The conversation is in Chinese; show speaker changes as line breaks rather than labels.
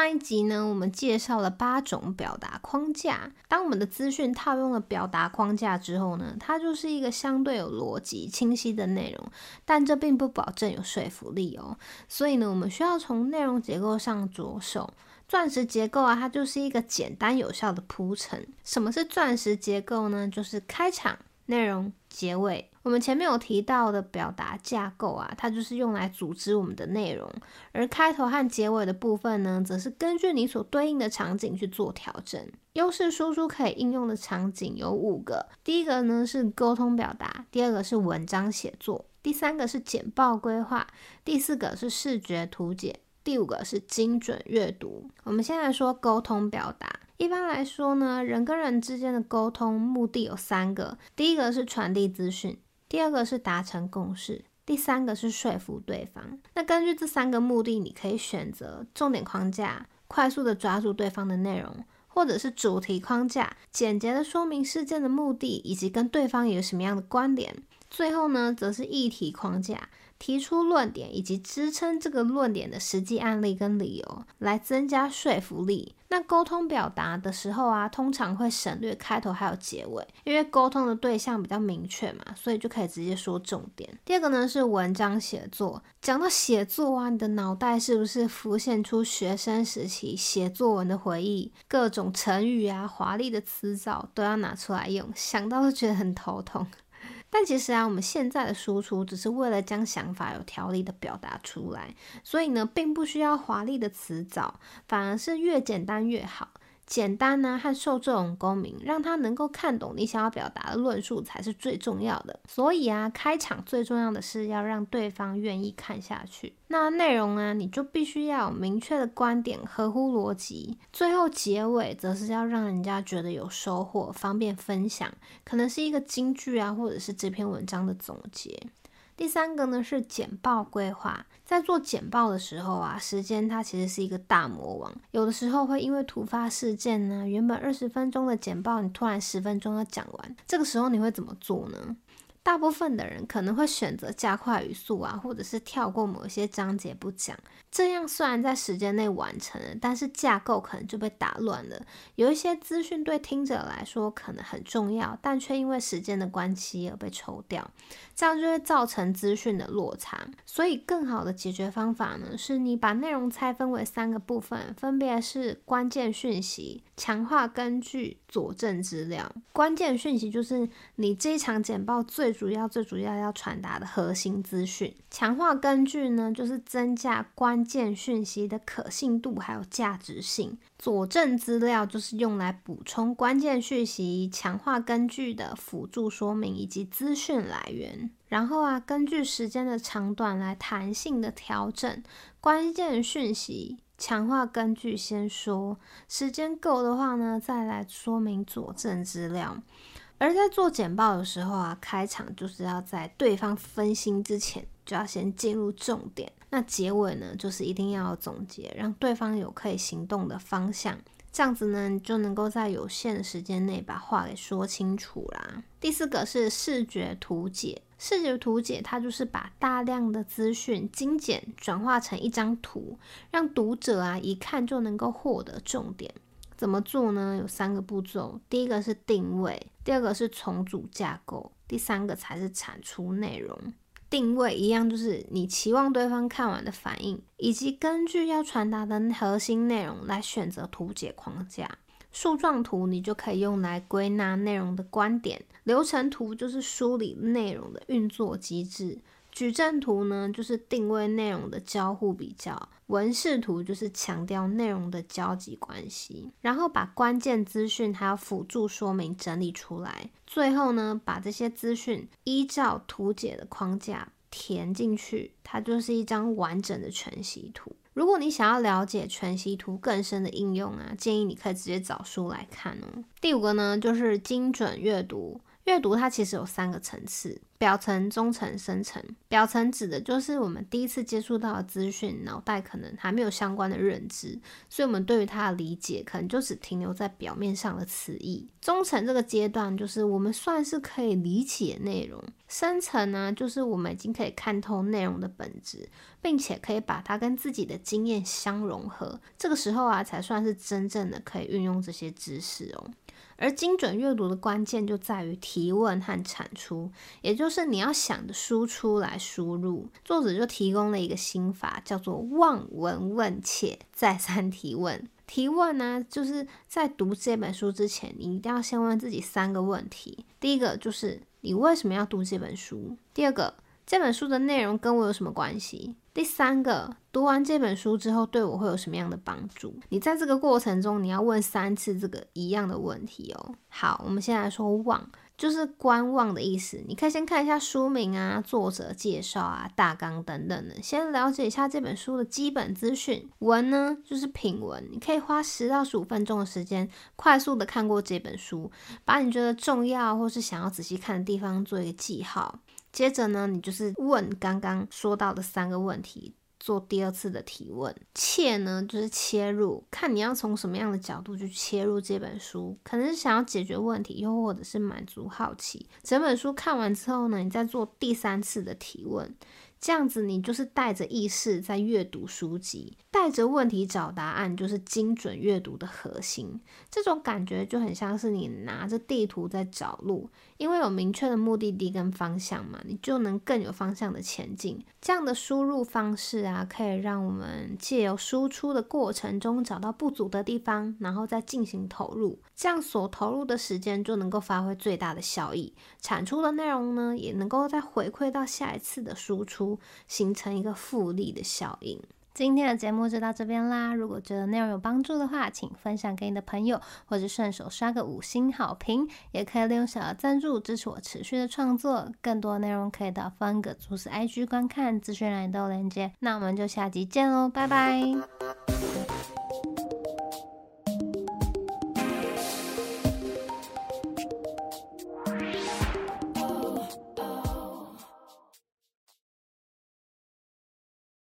上一集呢，我们介绍了八种表达框架。当我们的资讯套用了表达框架之后呢，它就是一个相对有逻辑、清晰的内容，但这并不保证有说服力哦。所以呢，我们需要从内容结构上着手。钻石结构啊，它就是一个简单有效的铺陈。什么是钻石结构呢？就是开场、内容、结尾。我们前面有提到的表达架构啊，它就是用来组织我们的内容，而开头和结尾的部分呢，则是根据你所对应的场景去做调整。优势输出可以应用的场景有五个，第一个呢是沟通表达，第二个是文章写作，第三个是简报规划，第四个是视觉图解，第五个是精准阅读。我们先来说沟通表达。一般来说呢，人跟人之间的沟通目的有三个，第一个是传递资讯。第二个是达成共识，第三个是说服对方。那根据这三个目的，你可以选择重点框架，快速的抓住对方的内容，或者是主题框架，简洁的说明事件的目的以及跟对方有什么样的关联。最后呢，则是议题框架。提出论点以及支撑这个论点的实际案例跟理由，来增加说服力。那沟通表达的时候啊，通常会省略开头还有结尾，因为沟通的对象比较明确嘛，所以就可以直接说重点。第二个呢是文章写作，讲到写作啊，你的脑袋是不是浮现出学生时期写作文的回忆？各种成语啊，华丽的词藻都要拿出来用，想到都觉得很头痛。但其实啊，我们现在的输出只是为了将想法有条理的表达出来，所以呢，并不需要华丽的词藻，反而是越简单越好。简单呢、和受众共鸣，让他能够看懂你想要表达的论述才是最重要的。所以啊，开场最重要的是要让对方愿意看下去。那内容啊，你就必须要有明确的观点，合乎逻辑。最后结尾则是要让人家觉得有收获，方便分享，可能是一个金句啊，或者是这篇文章的总结。第三个呢是简报规划，在做简报的时候啊，时间它其实是一个大魔王，有的时候会因为突发事件呢，原本二十分钟的简报，你突然十分钟要讲完，这个时候你会怎么做呢？大部分的人可能会选择加快语速啊，或者是跳过某些章节不讲。这样虽然在时间内完成了，但是架构可能就被打乱了。有一些资讯对听者来说可能很重要，但却因为时间的关系而被抽掉，这样就会造成资讯的落差。所以，更好的解决方法呢，是你把内容拆分为三个部分，分别是关键讯息、强化根据、佐证资料。关键讯息就是你这一场简报最主要、最主要要传达的核心资讯。强化根据呢，就是增加关键讯息的可信度还有价值性，佐证资料就是用来补充关键讯息、强化根据的辅助说明以及资讯来源。然后啊，根据时间的长短来弹性的调整关键讯息、强化根据。先说时间够的话呢，再来说明佐证资料。而在做简报的时候啊，开场就是要在对方分心之前，就要先进入重点。那结尾呢，就是一定要总结，让对方有可以行动的方向。这样子呢，你就能够在有限的时间内把话给说清楚啦。第四个是视觉图解，视觉图解它就是把大量的资讯精简转化成一张图，让读者啊一看就能够获得重点。怎么做呢？有三个步骤。第一个是定位，第二个是重组架构，第三个才是产出内容。定位一样，就是你期望对方看完的反应，以及根据要传达的核心内容来选择图解框架。树状图你就可以用来归纳内容的观点，流程图就是梳理内容的运作机制。矩阵图呢，就是定位内容的交互比较；文式图就是强调内容的交集关系，然后把关键资讯还有辅助说明整理出来，最后呢，把这些资讯依照图解的框架填进去，它就是一张完整的全息图。如果你想要了解全息图更深的应用啊，建议你可以直接找书来看哦。第五个呢，就是精准阅读。阅读它其实有三个层次：表层、中层、深层。表层指的就是我们第一次接触到的资讯，脑袋可能还没有相关的认知，所以我们对于它的理解可能就只停留在表面上的词义。中层这个阶段就是我们算是可以理解内容。深层呢，就是我们已经可以看透内容的本质，并且可以把它跟自己的经验相融合。这个时候啊，才算是真正的可以运用这些知识哦。而精准阅读的关键就在于提问和产出，也就是你要想的输出来输入。作者就提供了一个心法，叫做望闻问切，再三提问。提问呢，就是在读这本书之前，你一定要先问自己三个问题。第一个就是你为什么要读这本书？第二个，这本书的内容跟我有什么关系？第三个，读完这本书之后对我会有什么样的帮助？你在这个过程中，你要问三次这个一样的问题哦。好，我们先来说望，就是观望的意思。你可以先看一下书名啊、作者介绍啊、大纲等等的，先了解一下这本书的基本资讯。文呢，就是品文，你可以花十到十五分钟的时间，快速的看过这本书，把你觉得重要或是想要仔细看的地方做一个记号。接着呢，你就是问刚刚说到的三个问题，做第二次的提问。切呢，就是切入，看你要从什么样的角度去切入这本书，可能是想要解决问题，又或者是满足好奇。整本书看完之后呢，你再做第三次的提问。这样子，你就是带着意识在阅读书籍，带着问题找答案，就是精准阅读的核心。这种感觉就很像是你拿着地图在找路，因为有明确的目的地跟方向嘛，你就能更有方向的前进。这样的输入方式啊，可以让我们借由输出的过程中找到不足的地方，然后再进行投入。这样所投入的时间就能够发挥最大的效益，产出的内容呢，也能够再回馈到下一次的输出。形成一个复利的效应。今天的节目就到这边啦。如果觉得内容有帮助的话，请分享给你的朋友，或者顺手刷个五星好评。也可以利用小额赞助支持我持续的创作。更多内容可以到方格子 IG 观看，资讯栏都有连接。那我们就下集见喽，拜拜。